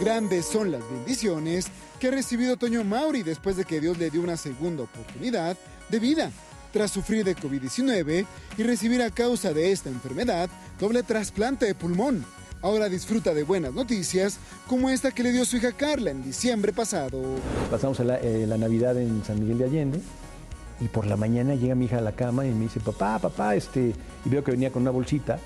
Grandes son las bendiciones que ha recibido Toño Mauri después de que Dios le dio una segunda oportunidad de vida tras sufrir de COVID-19 y recibir a causa de esta enfermedad doble trasplante de pulmón. Ahora disfruta de buenas noticias como esta que le dio su hija Carla en diciembre pasado. Pasamos la, eh, la Navidad en San Miguel de Allende y por la mañana llega mi hija a la cama y me dice, papá, papá, este, y veo que venía con una bolsita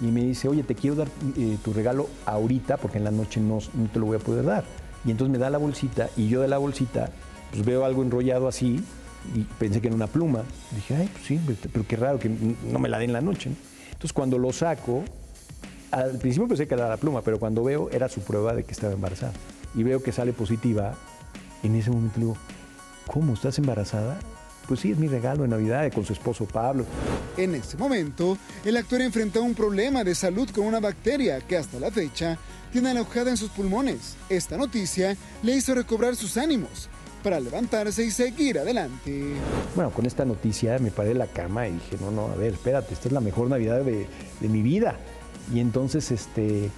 y me dice, oye, te quiero dar eh, tu regalo ahorita porque en la noche no, te lo voy a poder dar. Y entonces me da la bolsita y yo de la bolsita pues veo algo enrollado así y pensé que era una pluma. Dije, ay, pues sí, pero qué raro que no me la den en la noche. ¿no? Entonces cuando lo saco, al principio pensé que era la pluma, pero cuando veo era su prueba de que estaba embarazada. Y veo que sale positiva, en ese momento le digo, ¿cómo? ¿Estás embarazada? Pues sí, es mi regalo de Navidad con su esposo Pablo. En ese momento, el actor enfrentó un problema de salud con una bacteria que hasta la fecha tiene alojada en sus pulmones. Esta noticia le hizo recobrar sus ánimos para levantarse y seguir adelante. Bueno, con esta noticia me paré de la cama y dije, no, no, a ver, espérate, esta es la mejor Navidad de, de mi vida. Y entonces este,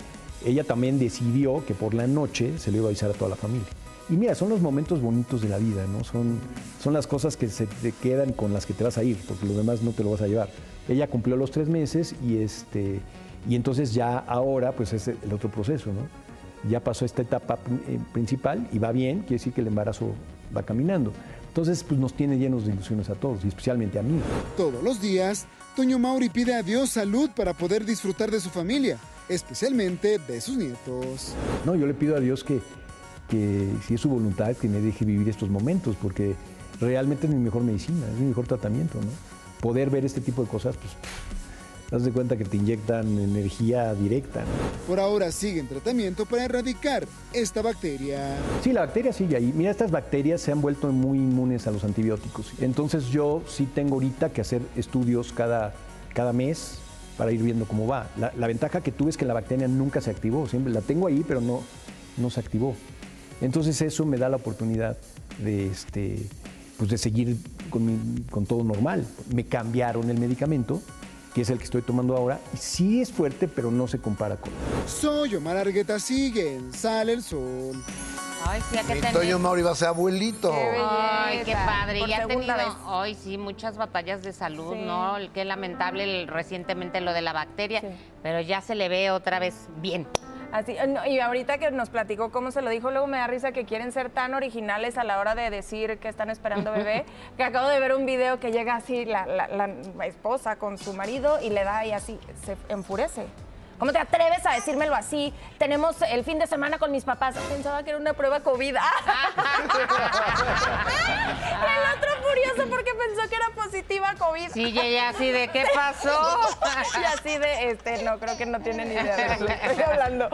ella también decidió que por la noche se lo iba a avisar a toda la familia. Y mira, son los momentos bonitos de la vida, ¿no? Son, son las cosas que se te quedan con las que te vas a ir, porque lo demás no te lo vas a llevar. Ella cumplió los tres meses y, este, y entonces ya ahora, pues es el otro proceso, ¿no? Ya pasó esta etapa eh, principal y va bien, quiere decir que el embarazo va caminando. Entonces, pues nos tiene llenos de ilusiones a todos y especialmente a mí. Todos los días, Toño Mauri pide a Dios salud para poder disfrutar de su familia, especialmente de sus nietos. No, yo le pido a Dios que, que si es su voluntad, que me deje vivir estos momentos, porque realmente es mi mejor medicina, es mi mejor tratamiento, ¿no? Poder ver este tipo de cosas, pues, das de cuenta que te inyectan energía directa. Por ahora sigue en tratamiento para erradicar esta bacteria. Sí, la bacteria sigue ahí. Mira, estas bacterias se han vuelto muy inmunes a los antibióticos. Entonces yo sí tengo ahorita que hacer estudios cada, cada mes para ir viendo cómo va. La, la ventaja que tuve es que la bacteria nunca se activó. Siempre la tengo ahí, pero no, no se activó. Entonces eso me da la oportunidad de, este, pues de seguir con, mi- con todo normal. Me cambiaron el medicamento, que es el que estoy tomando ahora, y sí es fuerte, pero no se compara con... Soy Omar Argueta, sigue en Sale el Sol. Ay, sí, que tener. Toño Mauri va a ser abuelito. Ay, qué padre. Por Y ha tenido, vez. hoy sí, muchas batallas de salud, Sí. ¿no? El- Qué lamentable el- recientemente lo de la bacteria, Sí. pero ya se le ve otra vez bien. Así, eh, no, y ahorita que nos platicó cómo se lo dijo, luego me da risa que quieren ser tan originales a la hora de decir que están esperando bebé, que acabo de ver un video que llega así la, la- la esposa con su marido y le da y así se enfurece. ¿Cómo te atreves a decírmelo así? Tenemos el fin de semana con mis papás. Pensaba que era una prueba COVID. el otro furioso porque pensó que era positiva COVID. Sí, y ella así de, ¿qué pasó? y así de, este, no, creo que no tiene ni idea de lo que estoy hablando.